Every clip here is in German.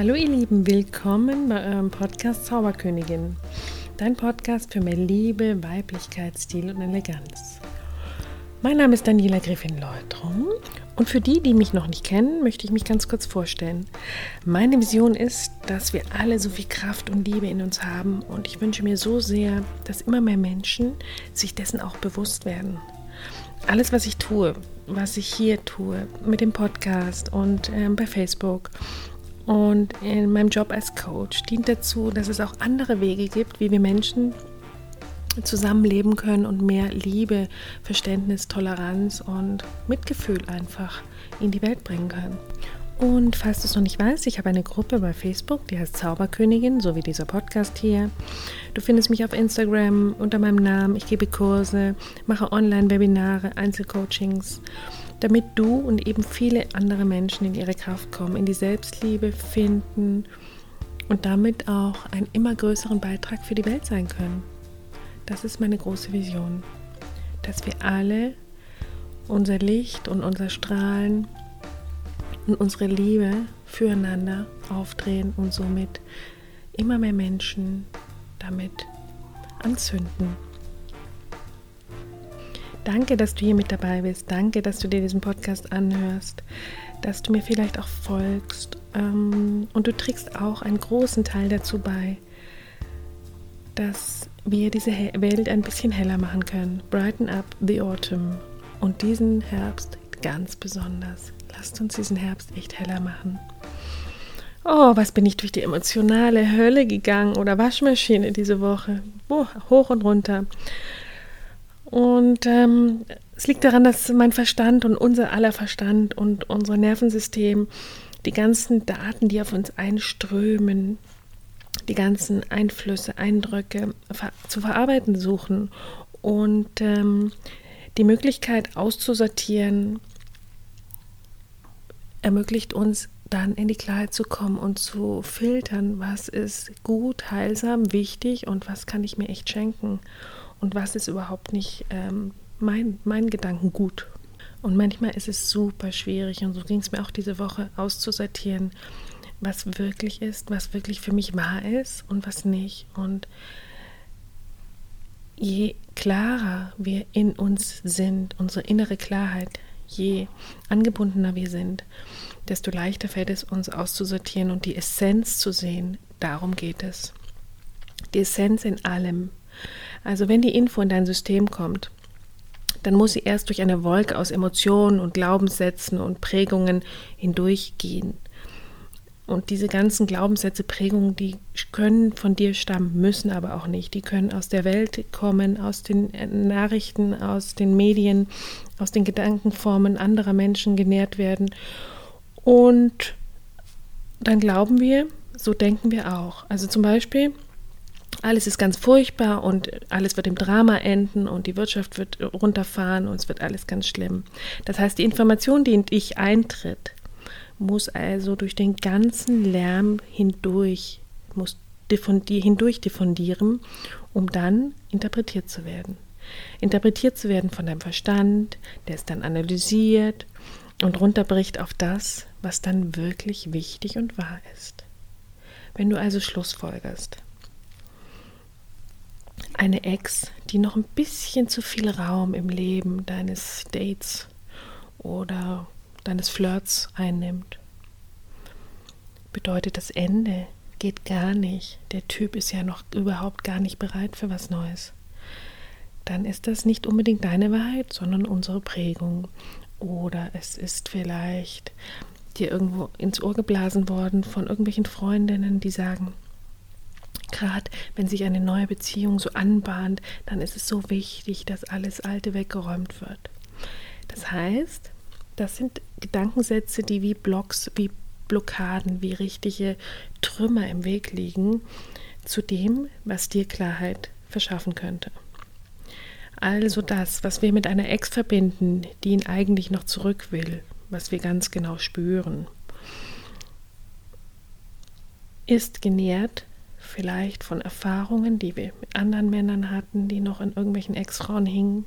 Hallo ihr Lieben, willkommen bei eurem Podcast Zauberkönigin. Dein Podcast für mehr Liebe, Weiblichkeit, Stil und Eleganz. Mein Name ist Daniela Griffin-Leutrum und für die, die mich noch nicht kennen, möchte ich mich ganz kurz vorstellen. Meine Vision ist, dass wir alle so viel Kraft und Liebe in uns haben und ich wünsche mir so sehr, dass immer mehr Menschen sich dessen auch bewusst werden. Alles, was ich tue, was ich hier tue, mit dem Podcast und äh, bei Facebook und in meinem Job als Coach, dient dazu, dass es auch andere Wege gibt, wie wir Menschen zusammenleben können und mehr Liebe, Verständnis, Toleranz und Mitgefühl einfach in die Welt bringen können. Und falls du es noch nicht weißt, ich habe eine Gruppe bei Facebook, die heißt Zauberkönigin, so wie dieser Podcast hier. Du findest mich auf Instagram unter meinem Namen. Ich gebe Kurse, mache Online-Webinare, Einzelcoachings, damit du und eben viele andere Menschen in ihre Kraft kommen, in die Selbstliebe finden und damit auch einen immer größeren Beitrag für die Welt sein können. Das ist meine große Vision, dass wir alle unser Licht und unser Strahlen und unsere Liebe füreinander aufdrehen und somit immer mehr Menschen damit anzünden. Danke, dass du hier mit dabei bist. Danke, dass du dir diesen Podcast anhörst, dass du mir vielleicht auch folgst. Ähm, und du trägst auch einen großen Teil dazu bei, dass wir diese Welt ein bisschen heller machen können. Brighten up the autumn. Und diesen Herbst ganz besonders. Lasst uns diesen Herbst echt heller machen. Oh, was bin ich durch die emotionale Hölle gegangen oder Waschmaschine diese Woche. Oh, hoch und runter. Und ähm, es liegt daran, dass mein Verstand und unser aller Verstand und unser Nervensystem die ganzen Daten, die auf uns einströmen, die ganzen Einflüsse, Eindrücke ver zu verarbeiten suchen und ähm, die Möglichkeit auszusortieren ermöglicht uns dann in die Klarheit zu kommen und zu filtern, was ist gut, heilsam, wichtig und was kann ich mir echt schenken und was ist überhaupt nicht ähm, mein, mein Gedanken gut. Und manchmal ist es super schwierig und so ging es mir auch diese Woche auszusortieren, was wirklich ist, was wirklich für mich wahr ist und was nicht. Und je klarer wir in uns sind, unsere innere Klarheit, je angebundener wir sind, desto leichter fällt es uns auszusortieren und die Essenz zu sehen. Darum geht es. Die Essenz in allem. Also wenn die Info in dein System kommt, dann muss sie erst durch eine Wolke aus Emotionen und Glaubenssätzen und Prägungen hindurchgehen. Und diese ganzen Glaubenssätze, Prägungen, die können von dir stammen, müssen aber auch nicht. Die können aus der Welt kommen, aus den Nachrichten, aus den Medien, aus den Gedankenformen anderer Menschen genährt werden. Und dann glauben wir, so denken wir auch. Also zum Beispiel, alles ist ganz furchtbar und alles wird im Drama enden und die Wirtschaft wird runterfahren und es wird alles ganz schlimm. Das heißt, die Information, die in dich eintritt, muss also durch den ganzen Lärm hindurch, muss hindurch diffundieren, um dann interpretiert zu werden. Interpretiert zu werden von deinem Verstand, der es dann analysiert und runterbricht auf das, was dann wirklich wichtig und wahr ist. Wenn du also Schlussfolgerst, eine Ex, die noch ein bisschen zu viel Raum im Leben deines Dates oder deines Flirts einnimmt. Bedeutet das Ende geht gar nicht. Der Typ ist ja noch überhaupt gar nicht bereit für was Neues. Dann ist das nicht unbedingt deine Wahrheit, sondern unsere Prägung. Oder es ist vielleicht dir irgendwo ins Ohr geblasen worden von irgendwelchen Freundinnen, die sagen, gerade wenn sich eine neue Beziehung so anbahnt, dann ist es so wichtig, dass alles Alte weggeräumt wird. Das heißt, das sind Gedankensätze, die wie Blocks, wie Blockaden, wie richtige Trümmer im Weg liegen zu dem, was dir Klarheit verschaffen könnte. Also das, was wir mit einer Ex verbinden, die ihn eigentlich noch zurück will, was wir ganz genau spüren, ist genährt vielleicht von Erfahrungen, die wir mit anderen Männern hatten, die noch in irgendwelchen Ex-Frauen hingen,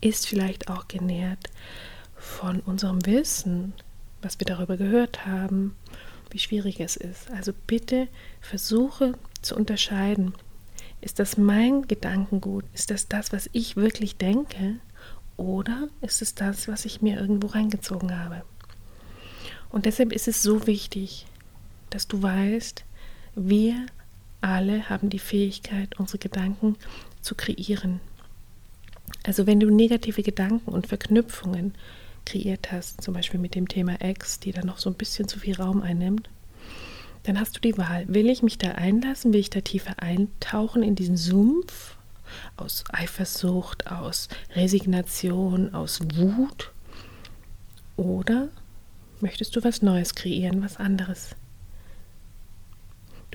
ist vielleicht auch genährt von unserem Wissen, was wir darüber gehört haben, wie schwierig es ist. Also bitte versuche zu unterscheiden. Ist das mein Gedankengut? Ist das das, was ich wirklich denke? Oder ist es das, was ich mir irgendwo reingezogen habe? Und deshalb ist es so wichtig, dass du weißt, wir alle haben die Fähigkeit, unsere Gedanken zu kreieren. Also wenn du negative Gedanken und Verknüpfungen kreiert hast, zum Beispiel mit dem Thema Ex, die dann noch so ein bisschen zu viel Raum einnimmt, dann hast du die Wahl. Will ich mich da einlassen? Will ich da tiefer eintauchen in diesen Sumpf aus Eifersucht, aus Resignation, aus Wut? Oder möchtest du was Neues kreieren, was anderes?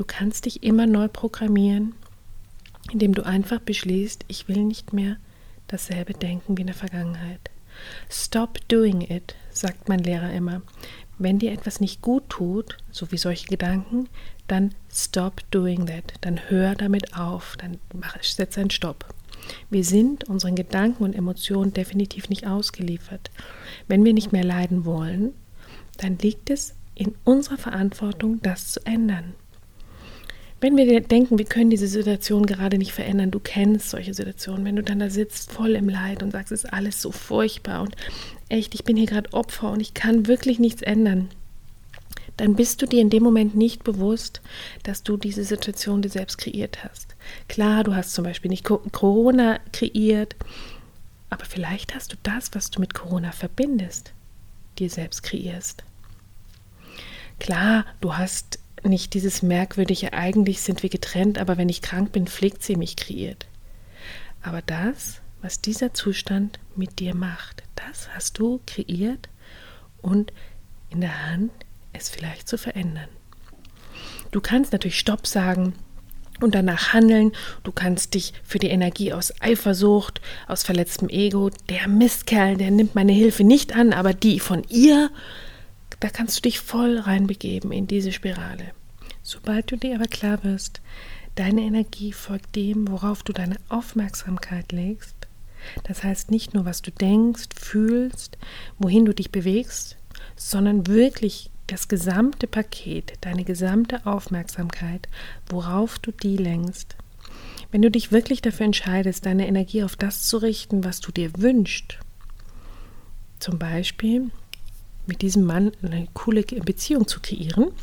Du kannst dich immer neu programmieren, indem du einfach beschließt, ich will nicht mehr dasselbe denken wie in der Vergangenheit. Stop doing it, sagt mein Lehrer immer. Wenn dir etwas nicht gut tut, so wie solche Gedanken, dann stop doing that. Dann hör damit auf, dann mach, setz einen Stopp. Wir sind unseren Gedanken und Emotionen definitiv nicht ausgeliefert. Wenn wir nicht mehr leiden wollen, dann liegt es in unserer Verantwortung, das zu ändern. Wenn wir denken, wir können diese Situation gerade nicht verändern, du kennst solche Situationen, wenn du dann da sitzt, voll im Leid und sagst, es ist alles so furchtbar und echt, ich bin hier gerade Opfer und ich kann wirklich nichts ändern, dann bist du dir in dem Moment nicht bewusst, dass du diese Situation dir selbst kreiert hast. Klar, du hast zum Beispiel nicht Corona kreiert, aber vielleicht hast du das, was du mit Corona verbindest, dir selbst kreierst. Klar, du hast nicht dieses merkwürdige, eigentlich sind wir getrennt, aber wenn ich krank bin, pflegt sie mich kreiert. Aber das, was dieser Zustand mit dir macht, das hast du kreiert und in der Hand, es vielleicht zu verändern. Du kannst natürlich Stopp sagen und danach handeln. Du kannst dich für die Energie aus Eifersucht, aus verletztem Ego, der Mistkerl, der nimmt meine Hilfe nicht an, aber die von ihr da kannst du dich voll reinbegeben in diese Spirale. Sobald du dir aber klar wirst, deine Energie folgt dem, worauf du deine Aufmerksamkeit legst, das heißt nicht nur, was du denkst, fühlst, wohin du dich bewegst, sondern wirklich das gesamte Paket, deine gesamte Aufmerksamkeit, worauf du die lenkst. Wenn du dich wirklich dafür entscheidest, deine Energie auf das zu richten, was du dir wünschst, zum Beispiel mit diesem Mann eine coole Beziehung zu kreieren,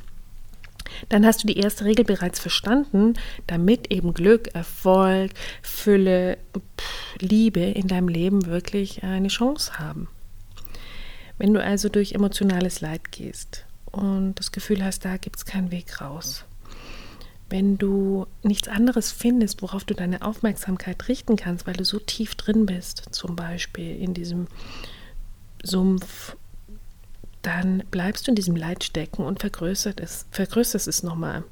dann hast du die erste Regel bereits verstanden, damit eben Glück, Erfolg, Fülle, Liebe in deinem Leben wirklich eine Chance haben. Wenn du also durch emotionales Leid gehst und das Gefühl hast, da gibt es keinen Weg raus, wenn du nichts anderes findest, worauf du deine Aufmerksamkeit richten kannst, weil du so tief drin bist, zum Beispiel in diesem Sumpf dann bleibst du in diesem Leid stecken und vergrößert es, vergrößerst es nochmal.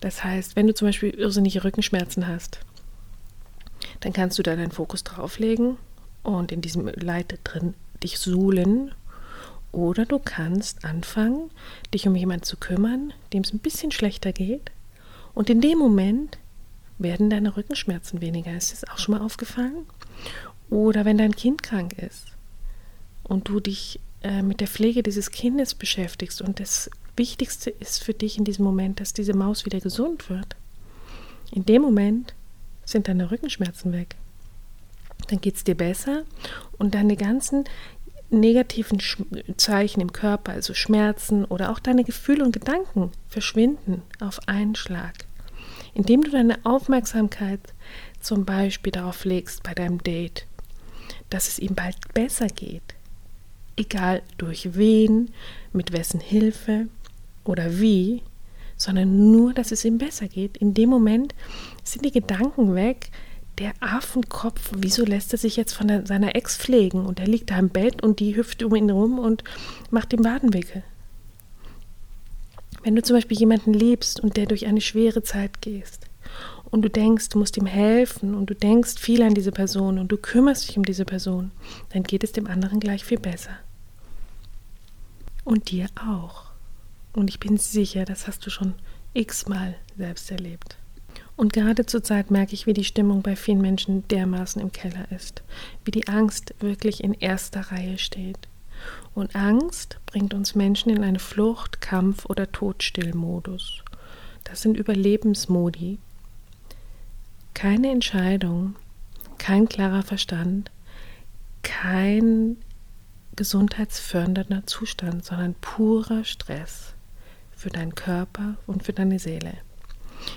Das heißt, wenn du zum Beispiel irrsinnige Rückenschmerzen hast, dann kannst du da deinen Fokus drauflegen und in diesem Leid drin dich suhlen. Oder du kannst anfangen, dich um jemanden zu kümmern, dem es ein bisschen schlechter geht. Und in dem Moment werden deine Rückenschmerzen weniger. Ist das auch schon mal aufgefallen? Oder wenn dein Kind krank ist und du dich äh, mit der Pflege dieses Kindes beschäftigst und das Wichtigste ist für dich in diesem Moment, dass diese Maus wieder gesund wird. In dem Moment sind deine Rückenschmerzen weg. Dann geht es dir besser und deine ganzen negativen Zeichen im Körper, also Schmerzen oder auch deine Gefühle und Gedanken verschwinden auf einen Schlag. Indem du deine Aufmerksamkeit zum Beispiel darauf legst bei deinem Date, dass es ihm bald besser geht, egal durch wen, mit wessen Hilfe oder wie, sondern nur, dass es ihm besser geht. In dem Moment sind die Gedanken weg. Der Affenkopf, wieso lässt er sich jetzt von der, seiner Ex pflegen? Und er liegt da im Bett und die hüpft um ihn rum und macht ihm Wadenwickel. Wenn du zum Beispiel jemanden liebst und der durch eine schwere Zeit gehst und du denkst, du musst ihm helfen und du denkst viel an diese Person und du kümmerst dich um diese Person, dann geht es dem anderen gleich viel besser. Und dir auch. Und ich bin sicher, das hast du schon x-mal selbst erlebt. Und gerade zur Zeit merke ich, wie die Stimmung bei vielen Menschen dermaßen im Keller ist, wie die Angst wirklich in erster Reihe steht. Und Angst bringt uns Menschen in eine Flucht, Kampf oder Todstillmodus. Das sind Überlebensmodi. Keine Entscheidung, kein klarer Verstand, kein gesundheitsfördernder Zustand, sondern purer Stress für deinen Körper und für deine Seele.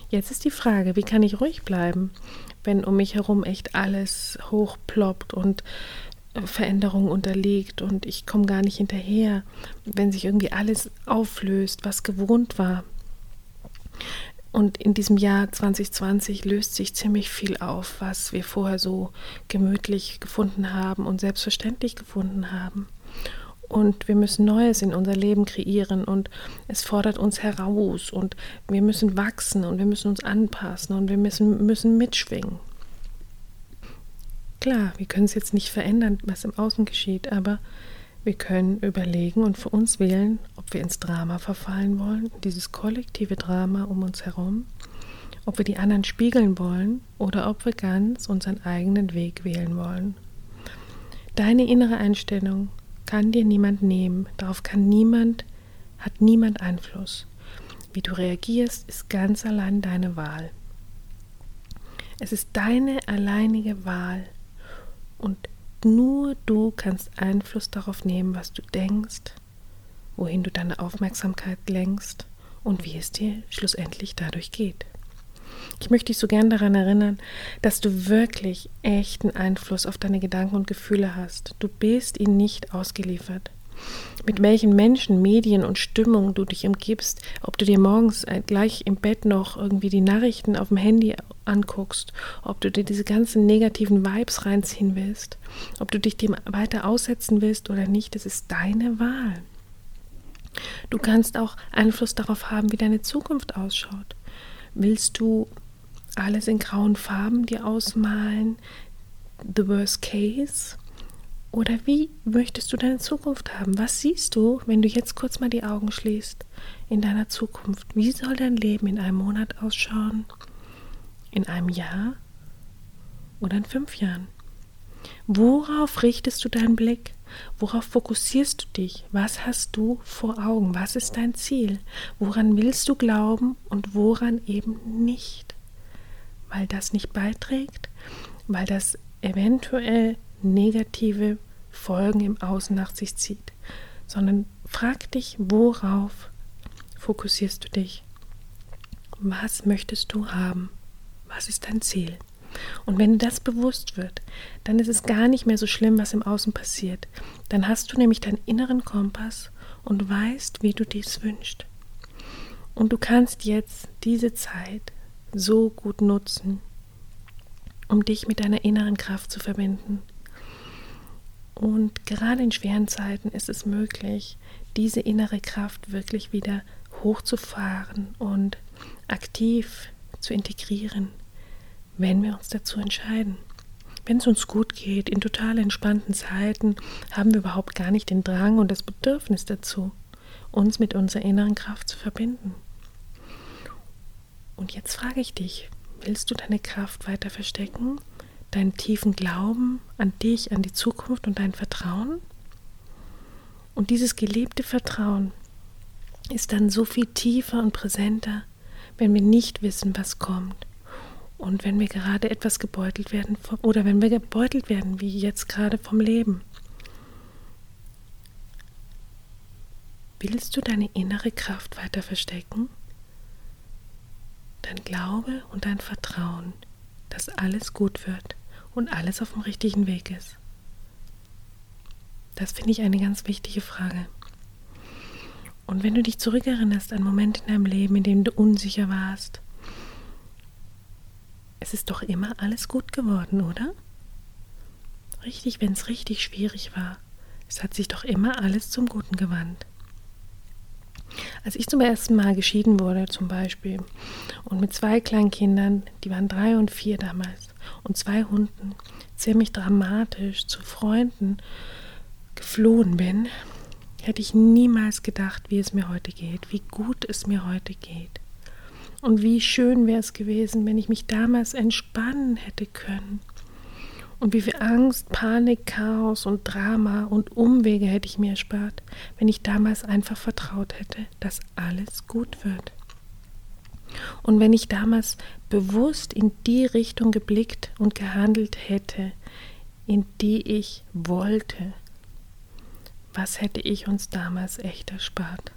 Jetzt ist die Frage, wie kann ich ruhig bleiben, wenn um mich herum echt alles hochploppt und äh, Veränderungen unterliegt und ich komme gar nicht hinterher, wenn sich irgendwie alles auflöst, was gewohnt war. Und in diesem Jahr 2020 löst sich ziemlich viel auf, was wir vorher so gemütlich gefunden haben und selbstverständlich gefunden haben. Und wir müssen Neues in unser Leben kreieren und es fordert uns heraus und wir müssen wachsen und wir müssen uns anpassen und wir müssen, müssen mitschwingen. Klar, wir können es jetzt nicht verändern, was im Außen geschieht, aber wir können überlegen und für uns wählen, ob wir ins Drama verfallen wollen, dieses kollektive Drama um uns herum, ob wir die anderen spiegeln wollen oder ob wir ganz unseren eigenen Weg wählen wollen. Deine innere Einstellung kann dir niemand nehmen, darauf kann niemand, hat niemand Einfluss. Wie du reagierst, ist ganz allein deine Wahl. Es ist deine alleinige Wahl und nur du kannst Einfluss darauf nehmen, was du denkst, wohin du deine Aufmerksamkeit lenkst und wie es dir schlussendlich dadurch geht. Ich möchte dich so gern daran erinnern, dass du wirklich echten Einfluss auf deine Gedanken und Gefühle hast. Du bist ihnen nicht ausgeliefert. Mit welchen Menschen, Medien und Stimmungen du dich umgibst, ob du dir morgens gleich im Bett noch irgendwie die Nachrichten auf dem Handy anguckst, ob du dir diese ganzen negativen Vibes reinziehen willst, ob du dich dem weiter aussetzen willst oder nicht, das ist deine Wahl. Du kannst auch Einfluss darauf haben, wie deine Zukunft ausschaut. Willst du alles in grauen Farben dir ausmalen? The worst case? Oder wie möchtest du deine Zukunft haben? Was siehst du, wenn du jetzt kurz mal die Augen schließt in deiner Zukunft? Wie soll dein Leben in einem Monat ausschauen? In einem Jahr? Oder in fünf Jahren? Worauf richtest du deinen Blick? Worauf fokussierst du dich? Was hast du vor Augen? Was ist dein Ziel? Woran willst du glauben und woran eben nicht? Weil das nicht beiträgt, weil das eventuell negative Folgen im Außen nach sich zieht, sondern frag dich, worauf fokussierst du dich? Was möchtest du haben? Was ist dein Ziel? Und wenn dir das bewusst wird, dann ist es gar nicht mehr so schlimm, was im Außen passiert. Dann hast du nämlich deinen inneren Kompass und weißt, wie du dies wünschst. Und du kannst jetzt diese Zeit so gut nutzen, um dich mit deiner inneren Kraft zu verbinden. Und gerade in schweren Zeiten ist es möglich, diese innere Kraft wirklich wieder hochzufahren und aktiv zu integrieren wenn wir uns dazu entscheiden. Wenn es uns gut geht, in total entspannten Zeiten, haben wir überhaupt gar nicht den Drang und das Bedürfnis dazu, uns mit unserer inneren Kraft zu verbinden. Und jetzt frage ich dich, willst du deine Kraft weiter verstecken? Deinen tiefen Glauben an dich, an die Zukunft und dein Vertrauen? Und dieses gelebte Vertrauen ist dann so viel tiefer und präsenter, wenn wir nicht wissen, was kommt und wenn wir gerade etwas gebeutelt werden oder wenn wir gebeutelt werden, wie jetzt gerade vom Leben, willst du deine innere Kraft weiter verstecken? Dein Glaube und dein Vertrauen, dass alles gut wird und alles auf dem richtigen Weg ist. Das finde ich eine ganz wichtige Frage. Und wenn du dich zurückerinnerst an Momente in deinem Leben, in denen du unsicher warst, es ist doch immer alles gut geworden, oder? Richtig, wenn es richtig schwierig war. Es hat sich doch immer alles zum Guten gewandt. Als ich zum ersten Mal geschieden wurde, zum Beispiel, und mit zwei kleinen Kindern, die waren drei und vier damals, und zwei Hunden, ziemlich dramatisch zu Freunden geflohen bin, hätte ich niemals gedacht, wie es mir heute geht, wie gut es mir heute geht. Und wie schön wäre es gewesen, wenn ich mich damals entspannen hätte können Und wie viel Angst, Panik, Chaos und Drama und Umwege hätte ich mir erspart, wenn ich damals einfach vertraut hätte, dass alles gut wird. Und wenn ich damals bewusst in die Richtung geblickt und gehandelt hätte, in die ich wollte, was hätte ich uns damals echt erspart?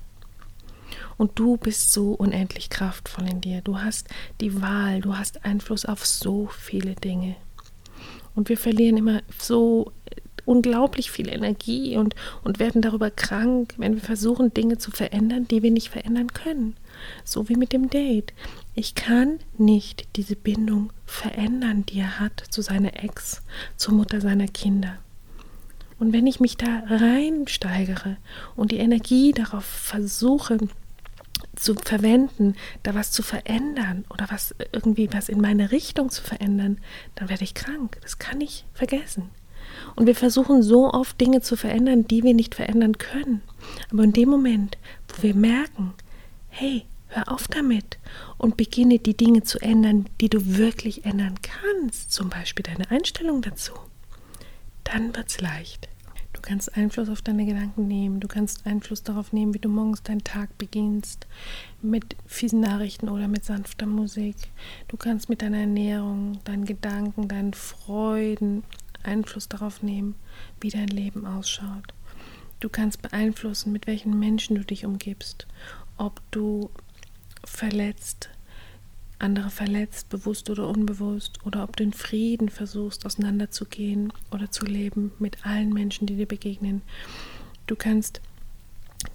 Und du bist so unendlich kraftvoll in dir. Du hast die Wahl, du hast Einfluss auf so viele Dinge. Und wir verlieren immer so unglaublich viel Energie und, und werden darüber krank, wenn wir versuchen, Dinge zu verändern, die wir nicht verändern können. So wie mit dem Date. Ich kann nicht diese Bindung verändern, die er hat zu seiner Ex, zur Mutter seiner Kinder. Und wenn ich mich da reinsteigere und die Energie darauf versuche zu verwenden, da was zu verändern oder was irgendwie was in meine Richtung zu verändern, dann werde ich krank. Das kann ich vergessen. Und wir versuchen so oft Dinge zu verändern, die wir nicht verändern können. Aber in dem Moment, wo wir merken, hey, hör auf damit und beginne die Dinge zu ändern, die du wirklich ändern kannst, zum Beispiel deine Einstellung dazu, dann wird es leicht. Du kannst Einfluss auf deine Gedanken nehmen. Du kannst Einfluss darauf nehmen, wie du morgens deinen Tag beginnst. Mit fiesen Nachrichten oder mit sanfter Musik. Du kannst mit deiner Ernährung, deinen Gedanken, deinen Freuden Einfluss darauf nehmen, wie dein Leben ausschaut. Du kannst beeinflussen, mit welchen Menschen du dich umgibst. Ob du verletzt andere verletzt, bewusst oder unbewusst, oder ob du in Frieden versuchst, auseinanderzugehen oder zu leben mit allen Menschen, die dir begegnen. Du kannst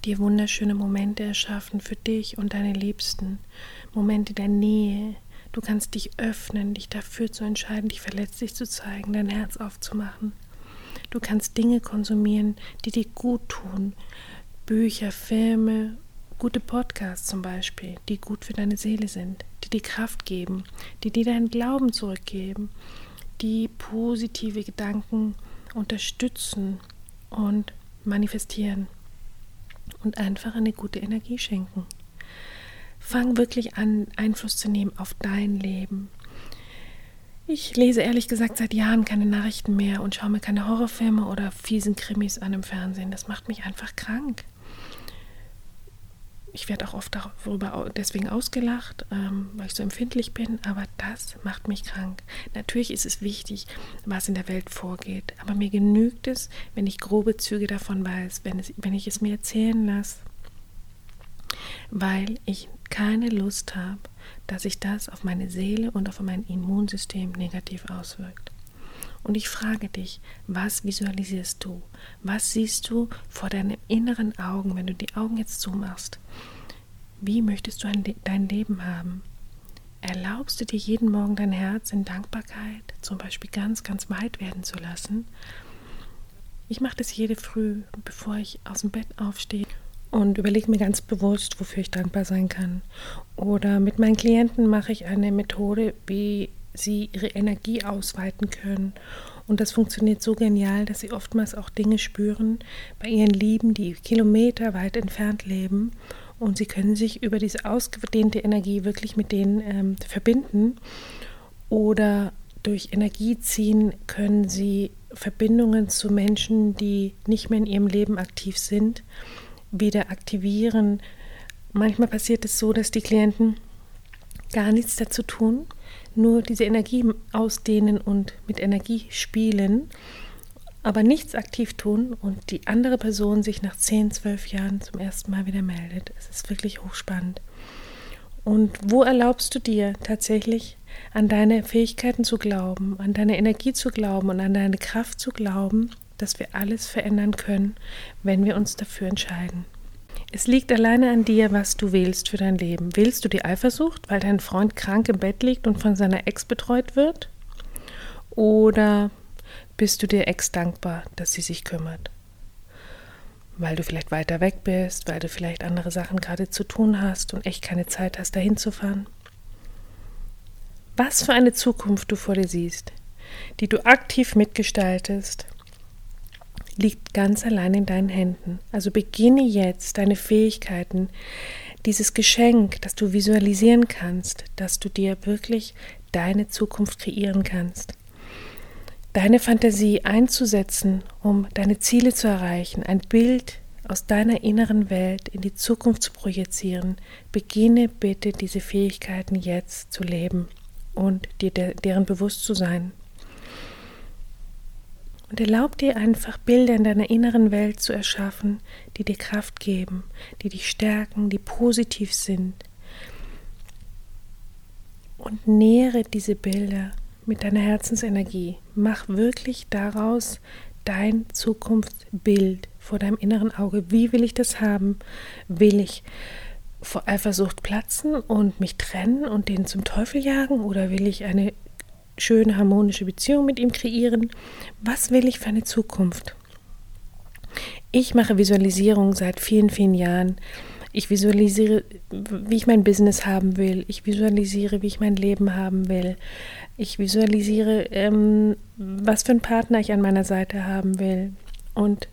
dir wunderschöne Momente erschaffen für dich und deine Liebsten, Momente der Nähe. Du kannst dich öffnen, dich dafür zu entscheiden, dich verletzlich zu zeigen, dein Herz aufzumachen. Du kannst Dinge konsumieren, die dir gut tun. Bücher, Filme, gute Podcasts zum Beispiel, die gut für deine Seele sind die dir Kraft geben, die dir deinen Glauben zurückgeben, die positive Gedanken unterstützen und manifestieren und einfach eine gute Energie schenken. Fang wirklich an, Einfluss zu nehmen auf dein Leben. Ich lese ehrlich gesagt seit Jahren keine Nachrichten mehr und schaue mir keine Horrorfilme oder fiesen Krimis an im Fernsehen. Das macht mich einfach krank ich werde auch oft darüber deswegen ausgelacht, ähm, weil ich so empfindlich bin, aber das macht mich krank. Natürlich ist es wichtig, was in der Welt vorgeht, aber mir genügt es, wenn ich grobe Züge davon weiß, wenn, es, wenn ich es mir erzählen lasse, weil ich keine Lust habe, dass sich das auf meine Seele und auf mein Immunsystem negativ auswirkt. Und ich frage dich, was visualisierst du? Was siehst du vor deinen inneren Augen, wenn du die Augen jetzt zumachst? Wie möchtest du dein Leben haben? Erlaubst du dir jeden Morgen dein Herz in Dankbarkeit zum Beispiel ganz, ganz weit werden zu lassen? Ich mache das jede Früh, bevor ich aus dem Bett aufstehe und überlege mir ganz bewusst, wofür ich dankbar sein kann. Oder mit meinen Klienten mache ich eine Methode, wie sie ihre Energie ausweiten können. Und das funktioniert so genial, dass sie oftmals auch Dinge spüren bei ihren Lieben, die kilometerweit entfernt leben. Und sie können sich über diese ausgedehnte Energie wirklich mit denen ähm, verbinden. Oder durch Energie ziehen können sie Verbindungen zu Menschen, die nicht mehr in ihrem Leben aktiv sind, wieder aktivieren. Manchmal passiert es so, dass die Klienten gar nichts dazu tun, nur diese Energie ausdehnen und mit Energie spielen, aber nichts aktiv tun und die andere Person sich nach 10, 12 Jahren zum ersten Mal wieder meldet. Es ist wirklich hochspannend. Und wo erlaubst du dir tatsächlich an deine Fähigkeiten zu glauben, an deine Energie zu glauben und an deine Kraft zu glauben, dass wir alles verändern können, wenn wir uns dafür entscheiden? Es liegt alleine an dir, was du wählst für dein Leben. Wählst du die Eifersucht, weil dein Freund krank im Bett liegt und von seiner Ex betreut wird? Oder bist du der Ex dankbar, dass sie sich kümmert? Weil du vielleicht weiter weg bist, weil du vielleicht andere Sachen gerade zu tun hast und echt keine Zeit hast, dahin zu fahren? Was für eine Zukunft du vor dir siehst, die du aktiv mitgestaltest, liegt ganz allein in deinen Händen. Also beginne jetzt deine Fähigkeiten, dieses Geschenk, das du visualisieren kannst, dass du dir wirklich deine Zukunft kreieren kannst. deine Fantasie einzusetzen, um deine Ziele zu erreichen, ein Bild aus deiner inneren Welt in die Zukunft zu projizieren, beginne bitte diese Fähigkeiten jetzt zu leben und dir deren bewusst zu sein. Und erlaub dir einfach Bilder in deiner inneren Welt zu erschaffen, die dir Kraft geben, die dich stärken, die positiv sind. Und nähere diese Bilder mit deiner Herzensenergie. Mach wirklich daraus dein Zukunftsbild vor deinem inneren Auge. Wie will ich das haben? Will ich vor Eifersucht platzen und mich trennen und den zum Teufel jagen? Oder will ich eine schöne, harmonische Beziehung mit ihm kreieren? Was will ich für eine Zukunft? Ich mache Visualisierung seit vielen, vielen Jahren. Ich visualisiere, wie ich mein Business haben will. Ich visualisiere, wie ich mein Leben haben will. Ich visualisiere, ähm, was für einen Partner ich an meiner Seite haben will. Und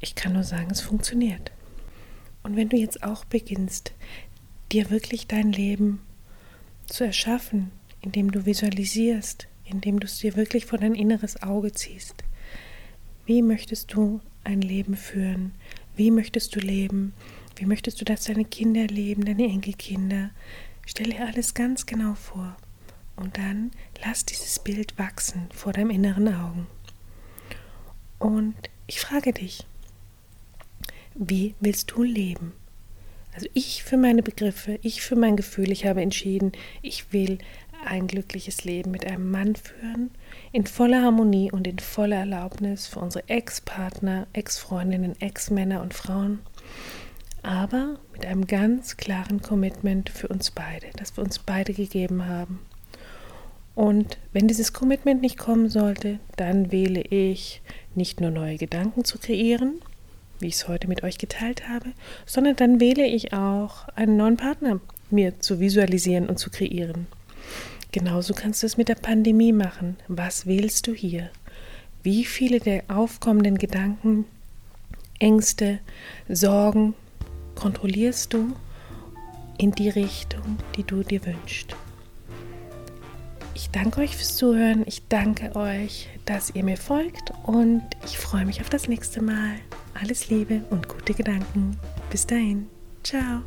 ich kann nur sagen, es funktioniert. Und wenn du jetzt auch beginnst, dir wirklich dein Leben zu erschaffen, indem du visualisierst, indem du es dir wirklich vor dein inneres Auge ziehst, wie möchtest du ein Leben führen? Wie möchtest du leben? Wie möchtest du, dass deine Kinder leben, deine Enkelkinder? Stell dir alles ganz genau vor. Und dann lass dieses Bild wachsen vor deinem inneren Augen. Und ich frage dich, wie willst du leben? Also ich für meine Begriffe, ich für mein Gefühl, ich habe entschieden, ich will ein glückliches Leben mit einem Mann führen, in voller Harmonie und in voller Erlaubnis für unsere Ex-Partner, Ex-Freundinnen, Ex-Männer und Frauen aber mit einem ganz klaren Commitment für uns beide, das wir uns beide gegeben haben. Und wenn dieses Commitment nicht kommen sollte, dann wähle ich nicht nur neue Gedanken zu kreieren, wie ich es heute mit euch geteilt habe, sondern dann wähle ich auch einen neuen Partner mir zu visualisieren und zu kreieren. Genauso kannst du es mit der Pandemie machen. Was wählst du hier? Wie viele der aufkommenden Gedanken, Ängste, Sorgen kontrollierst du in die Richtung, die du dir wünschst. Ich danke euch fürs Zuhören. Ich danke euch, dass ihr mir folgt und ich freue mich auf das nächste Mal. Alles Liebe und gute Gedanken. Bis dahin. Ciao.